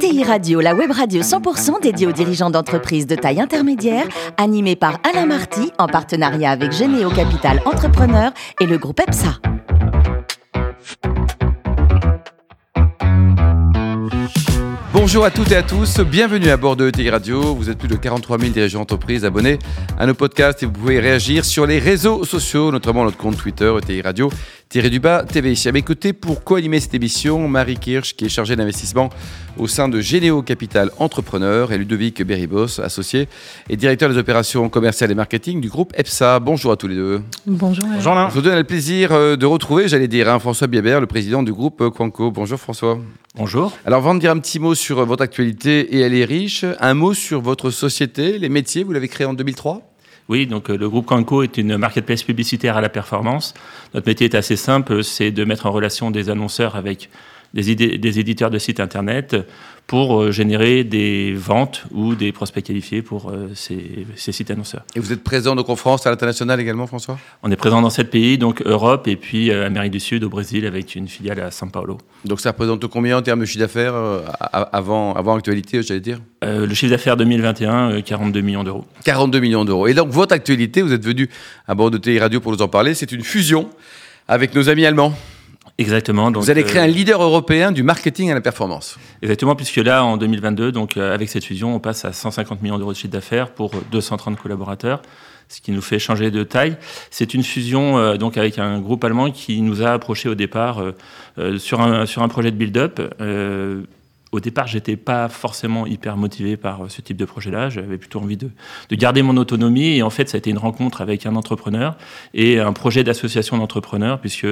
ETI Radio, la web radio 100% dédiée aux dirigeants d'entreprises de taille intermédiaire, animée par Alain Marty en partenariat avec Généo Capital Entrepreneur et le groupe EPSA. Bonjour à toutes et à tous, bienvenue à bord de ETI Radio. Vous êtes plus de 43 000 dirigeants d'entreprise abonnés à nos podcasts et vous pouvez réagir sur les réseaux sociaux, notamment notre compte Twitter ETI Radio Thierry Dubas, TV. À mes côtés, pour co-animer cette émission, Marie Kirsch, qui est chargée d'investissement au sein de Généo Capital Entrepreneur, et Ludovic Beribos, associé et directeur des opérations commerciales et marketing du groupe EPSA. Bonjour à tous les deux. Bonjour. Bonjour. Je vous donne le plaisir euh, de retrouver, j'allais dire, hein, François Biabert, le président du groupe Quanco. Bonjour François. Bonjour. Alors, avant de dire un petit mot sur votre actualité, et elle est riche, un mot sur votre société, les métiers, vous l'avez créé en 2003 oui, donc euh, le groupe Canco est une marketplace publicitaire à la performance. Notre métier est assez simple, c'est de mettre en relation des annonceurs avec des, des éditeurs de sites internet pour euh, générer des ventes ou des prospects qualifiés pour euh, ces, sites annonceurs. Et vous êtes présent donc en France, à l'international également, François? On est présent dans sept pays, donc Europe et puis Amérique du Sud, au Brésil, avec une filiale à São Paulo. Donc ça représente combien en termes de chiffre d'affaires avant, avant actualité, j'allais dire? Le chiffre d'affaires 2021, 42 millions d'euros. 42 millions d'euros. Et donc votre actualité, vous êtes venu à bord de TI Radio pour nous en parler, c'est une fusion avec nos amis allemands. Exactement. Donc, Vous allez créer un leader européen du marketing à la performance. Exactement, puisque là, en 2022, donc, euh, avec cette fusion, on passe à 150 millions d'euros de chiffre d'affaires pour 230 collaborateurs, ce qui nous fait changer de taille. C'est une fusion euh, donc avec un groupe allemand qui nous a approché au départ euh, sur, un, sur un projet de build-up au départ, j'étais pas forcément hyper motivé par ce type de projet-là. J'avais plutôt envie de, de, garder mon autonomie. Et en fait, ça a été une rencontre avec un entrepreneur et un projet d'association d'entrepreneurs, puisque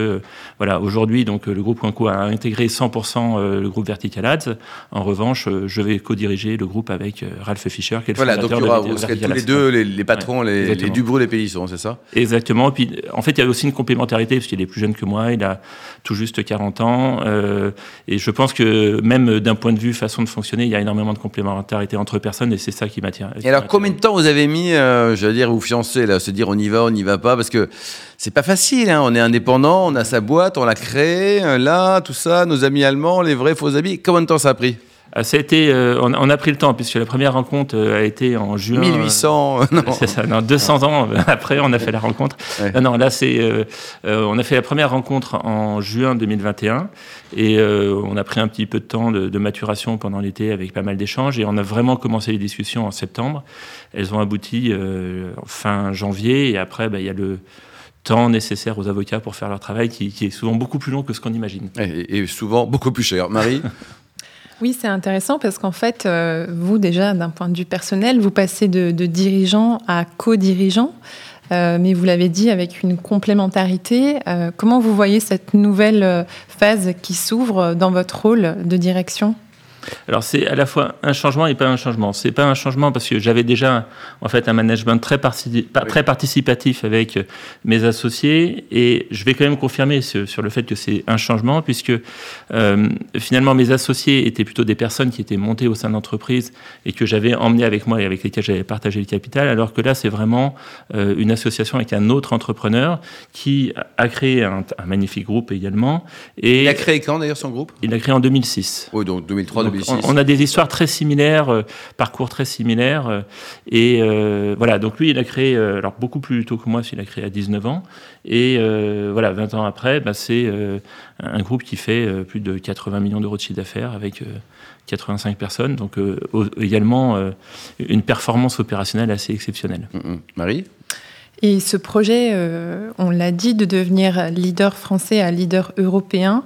voilà, aujourd'hui, donc le groupe Quanco a intégré 100% euh, le groupe Vertical Ads. En revanche, euh, je vais co-diriger le groupe avec euh, Ralph Fischer, qui est le voilà, donc il y aura, vous serez tous les deux les, patrons, les, les Dubrou des pays, c'est ça? Exactement. Et puis, en fait, il y a aussi une complémentarité, parce qu'il est plus jeune que moi. Il a tout juste 40 ans. Euh, et je pense que même d'un point point de vue façon de fonctionner, il y a énormément de complémentarité entre personnes et c'est ça qui m'attire. Et alors, combien de temps vous avez mis, euh, j'allais dire, vous fiancer, là, se dire on y va, on n'y va pas Parce que c'est pas facile, hein. on est indépendant, on a sa boîte, on l'a créée, euh, là, tout ça, nos amis allemands, les vrais faux amis. Combien de temps ça a pris? Ça a été, euh, on, a pris le temps puisque la première rencontre euh, a été en juin. 1800, non. C'est ça, non, 200 ans après, on a fait la rencontre. Non, non, là, c'est, on a fait la première rencontre en juin 2021 et on a pris un petit peu de temps de, maturation pendant l'été avec pas mal d'échanges et on a vraiment commencé les discussions en septembre. Elles ont abouti fin janvier et après, bah, il y a le temps nécessaire aux avocats pour faire leur travail qui, est souvent beaucoup plus long que ce qu'on imagine. et souvent beaucoup plus cher. Marie? Oui, c'est intéressant parce qu'en fait, euh, vous déjà, d'un point de vue personnel, vous passez de, dirigeant à co-dirigeant. Euh, mais vous l'avez dit avec une complémentarité. Euh, comment vous voyez cette nouvelle phase qui s'ouvre dans votre rôle de direction? Alors c'est à la fois un changement et pas un changement. C'est pas un changement parce que j'avais déjà en fait un management très, très participatif avec mes associés et je vais quand même confirmer sur le fait que c'est un changement puisque euh, finalement mes associés étaient plutôt des personnes qui étaient montées au sein de l'entreprise et que j'avais emmené avec moi et avec lesquelles j'avais partagé le capital alors que là c'est vraiment euh, une association avec un autre entrepreneur qui a créé un, magnifique groupe également. Et il a créé quand d'ailleurs son groupe? Il l'a créé en 2006. Oui donc 2003 on, a des histoires très similaires, euh, parcours très similaires. Euh, et euh, voilà, donc lui, il a créé, alors beaucoup plus tôt que moi, il a créé à 19 ans. Et voilà, 20 ans après, bah, c'est un groupe qui fait plus de 80 millions d'euros de chiffre d'affaires avec 85 personnes. Donc également une performance opérationnelle assez exceptionnelle. Mm, mm. Marie? Et ce projet, on l'a dit, de devenir leader français à leader européen,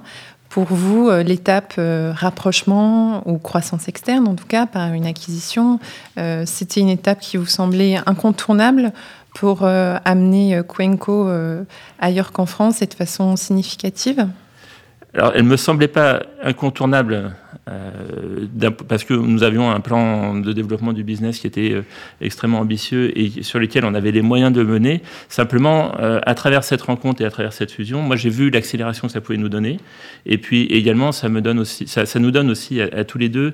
pour vous euh, l'étape euh, rapprochement ou croissance externe, en tout cas par une acquisition euh, C'était une étape qui vous semblait incontournable pour amener Cuenco ailleurs qu'en France et de façon significative? Alors, elle ne me semblait pas incontournable euh, parce que nous avions un plan de développement du business qui était euh, extrêmement ambitieux et sur lequel on avait les moyens de mener. Simplement, euh, à travers cette rencontre et à travers cette fusion, moi j'ai vu l'accélération que ça pouvait nous donner. Et puis également, ça, me donne aussi, ça, ça nous donne aussi à, tous les deux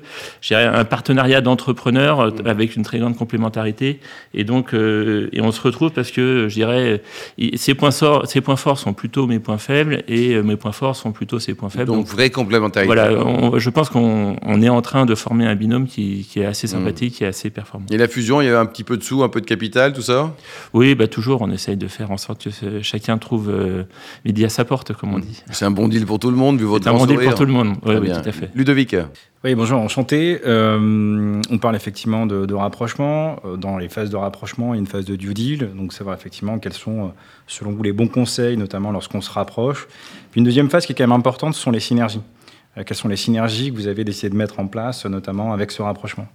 un partenariat d'entrepreneurs avec une très grande complémentarité. Et donc, et on se retrouve parce que je dirais, ces points, ces points forts sont plutôt mes points faibles et mes points forts sont plutôt ces points faibles. Donc, vraie complémentarité. Voilà, je pense qu'on est en train de former un binôme qui, est assez mmh. sympathique, qui est assez performant. Et la fusion, il y avait un petit peu de sous, un peu de capital, tout ça? Oui, bah, toujours, on essaye de faire en sorte que chacun trouve euh, midi à sa porte, comme on mmh. dit. C'est un bon deal pour tout le monde, vu votre C'est un bon deal pour tout le monde, oui, tout à fait. Ludovic oui, bonjour, enchanté. Euh, on parle effectivement de, rapprochement. Euh, dans les phases de rapprochement, il y a une phase de due deal, donc savoir effectivement quels sont, selon vous, les bons conseils, notamment lorsqu'on se rapproche. Puis une deuxième phase qui est quand même importante, ce sont les synergies. Euh, quelles sont les synergies que vous avez décidé de mettre en place, notamment avec ce rapprochement?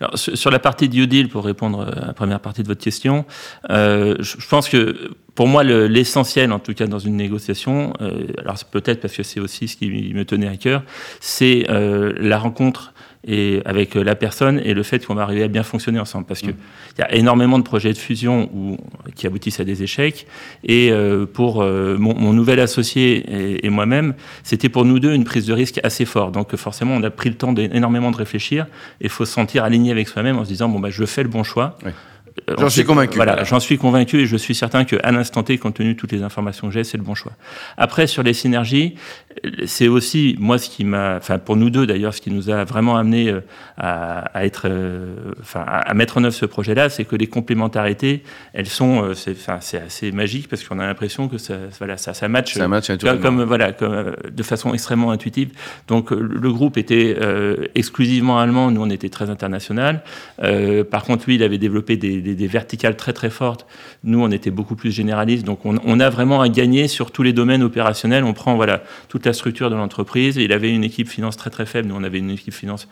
Alors, sur la partie due deal, pour répondre à la première partie de votre question, euh, je pense que pour moi, l'essentiel, en tout cas dans une négociation, euh, alors peut-être parce que c'est aussi ce qui me tenait à cœur, c'est euh, la rencontre et avec la personne et le fait qu'on va arriver à bien fonctionner ensemble. Parce qu'il mm. il y a énormément de projets de fusion où, qui aboutissent à des échecs. Et euh, pour euh, mon, mon, nouvel associé et, et moi-même, c'était pour nous deux une prise de risque assez forte. Donc forcément, on a pris le temps d'énormément de réfléchir. Et il faut se sentir aligné avec soi-même en se disant, bon, bah, je fais le bon choix. Euh, j'en suis convaincu. Voilà, j'en suis convaincu et je suis certain qu'à l'instant T, compte tenu de toutes les informations que j'ai, c'est le bon choix. Après, sur les synergies, c'est aussi, moi, ce qui m'a, enfin, pour nous deux d'ailleurs, ce qui nous a vraiment amené euh, à, être, euh, enfin, à mettre en œuvre ce projet-là, c'est que les complémentarités, elles sont, c'est, enfin, c'est assez magique parce qu'on a l'impression que ça, voilà, ça, ça match, ça match comme, voilà, comme, de façon extrêmement intuitive. Donc, le groupe était exclusivement allemand, nous, on était très international. par contre, lui, il avait développé des des, verticales très très fortes. Nous, on était beaucoup plus généralistes. Donc, on, a vraiment à gagner sur tous les domaines opérationnels. On prend voilà toute la structure de l'entreprise. Il avait une équipe finance très très faible. Nous, on avait une équipe finance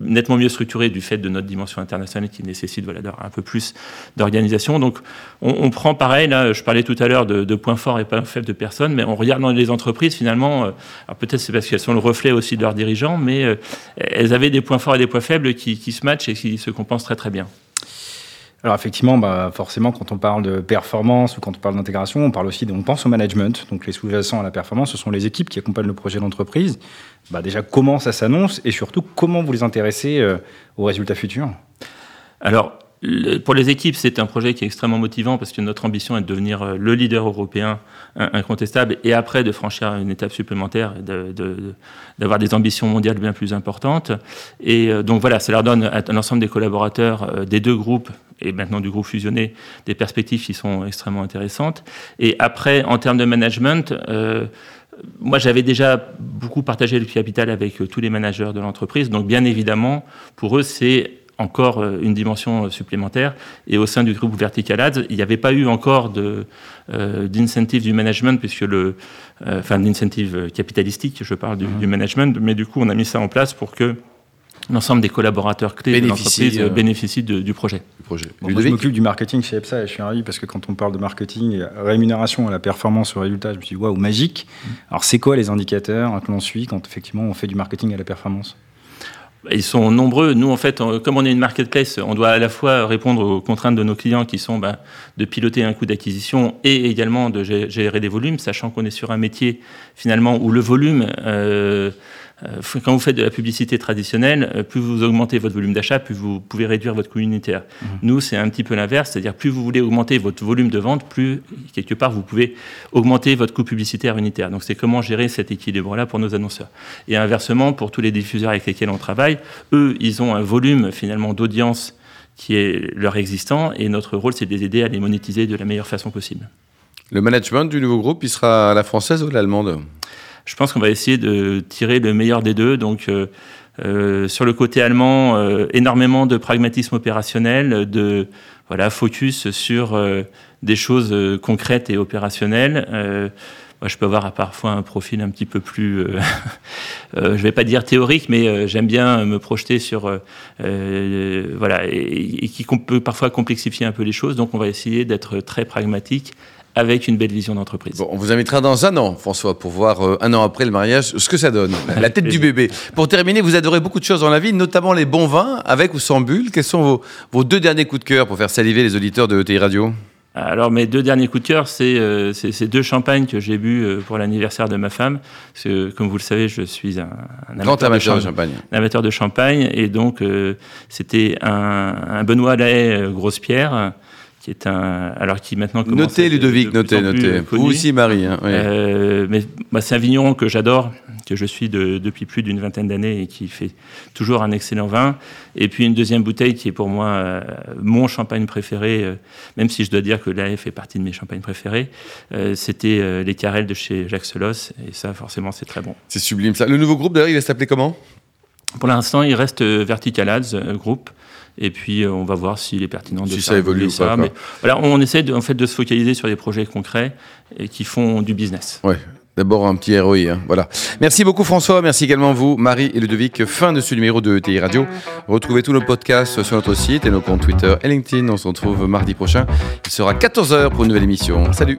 nettement mieux structurée du fait de notre dimension internationale qui nécessite voilà, un peu plus d'organisation. Donc on, prend pareil, là je parlais tout à l'heure de, points forts et points faibles de personnes, mais on regarde dans les entreprises finalement, euh, peut-être c'est parce qu'elles sont le reflet aussi de leurs dirigeants, mais euh, elles avaient des points forts et des points faibles qui se matchent et qui se compensent très très bien. Alors effectivement, bah forcément, quand on parle de performance ou quand on parle d'intégration, on parle aussi, de, on pense au management. Donc les sous-jacents à la performance, ce sont les équipes qui accompagnent le projet d'entreprise. Bah déjà, comment ça s'annonce et surtout comment vous les intéressez euh, aux résultats futurs? Alors pour les équipes, c'est un projet qui est extrêmement motivant parce que notre ambition est de devenir euh, le leader européen incontestable et après de franchir une étape supplémentaire et d'avoir des ambitions mondiales bien plus importantes. Et euh, donc voilà, ça leur donne à l'ensemble des collaborateurs des deux groupes et maintenant du groupe fusionné, des perspectives qui sont extrêmement intéressantes. Et après, en termes de management, euh, moi, j'avais déjà beaucoup partagé le capital avec euh, tous les managers de l'entreprise. Donc, bien évidemment, pour eux, c'est encore euh, une dimension supplémentaire. Et au sein du groupe Vertical Ads, il n'y avait pas eu encore de, d'incentive du management, puisque le, enfin, d'incentive capitalistique, je parle du, mmh. du, management, mais du coup, on a mis ça en place pour que l'ensemble des collaborateurs clés de l'entreprise euh, bénéficient du projet. projet. moi, je m'occupe du marketing chez EPSA et je suis ravi parce que quand on parle de marketing, rémunération à la performance, au résultat, je me suis dit waouh, magique. Mm. Alors, c'est quoi les indicateurs que l'on suit quand effectivement on fait du marketing à la performance? Ils sont nombreux. Nous, en fait, comme on est une marketplace, on doit à la fois répondre aux contraintes de nos clients qui sont bah, de piloter un coût d'acquisition et également de gérer des volumes, sachant qu'on est sur un métier finalement où le volume euh, quand vous faites de la publicité traditionnelle, euh, plus vous augmentez votre volume d'achat, plus vous pouvez réduire votre coût unitaire. Mmh. Nous, c'est un petit peu l'inverse, c'est-à-dire plus vous voulez augmenter votre volume de vente, plus quelque part vous pouvez augmenter votre coût publicitaire unitaire. Donc c'est comment gérer cet équilibre-là pour nos annonceurs. Et inversement, pour tous les diffuseurs avec lesquels on travaille, eux, ils ont un volume finalement d'audience qui est leur existant, et notre rôle, c'est de les aider à les monétiser de la meilleure façon possible. Le management du nouveau groupe, il sera à la française ou à l'allemande? Je pense qu'on va essayer de tirer le meilleur des deux. Donc, euh, euh, sur le côté allemand, euh, énormément de pragmatisme opérationnel, de voilà, focus sur des choses concrètes et opérationnelles. moi, je peux avoir parfois un profil un petit peu plus, je vais pas dire théorique, mais j'aime bien me projeter sur, voilà, et qui peut parfois complexifier un peu les choses. Donc, on va essayer d'être très pragmatique avec une belle vision d'entreprise. Bon, on vous invitera dans un an, François, pour voir euh, un an après le mariage ce que ça donne, la tête du bébé. Pour terminer, vous adorez beaucoup de choses dans la vie, notamment les bons vins, avec ou sans bulles. Quels sont vos, vos deux derniers coups de cœur pour faire saliver les auditeurs de ETI Radio? Alors mes deux derniers coups de cœur, c'est euh, ces deux champagnes que j'ai bu euh, pour l'anniversaire de ma femme. Parce que, comme vous le savez, je suis un, amateur, de, champagne. Un amateur de champagne, et donc c'était un, un Benoît Lahaye Grosse Pierre qui est un alors qui maintenant commence notez Ludovic, notez, notez. Vous aussi Marie. Hein, euh, mais bah, c'est un vigneron que j'adore, que je suis depuis plus d'une vingtaine d'années et qui fait toujours un excellent vin. Et puis une deuxième bouteille qui est pour moi euh, mon champagne préféré, euh, même si je dois dire que l'AF fait partie de mes champagnes préférés. C'était les Carrel de chez Jacques Solos et ça forcément c'est très bon. C'est sublime ça. Le nouveau groupe d'ailleurs il va s'appeler comment? Pour l'instant il reste Vertical Ads groupe. Et puis, euh, on va voir s'il est pertinent de si ça évolue ça. mais voilà, on essaie de, en fait de se focaliser sur des projets concrets et qui font du business. Ouais. D'abord un petit ROI, hein. voilà. Merci beaucoup François, merci également vous, Marie et Ludovic. Fin de ce numéro de ETI Radio. Retrouvez tous nos podcasts sur notre site et nos comptes Twitter et LinkedIn. On se retrouve mardi prochain. Il sera 14h pour une nouvelle émission. Salut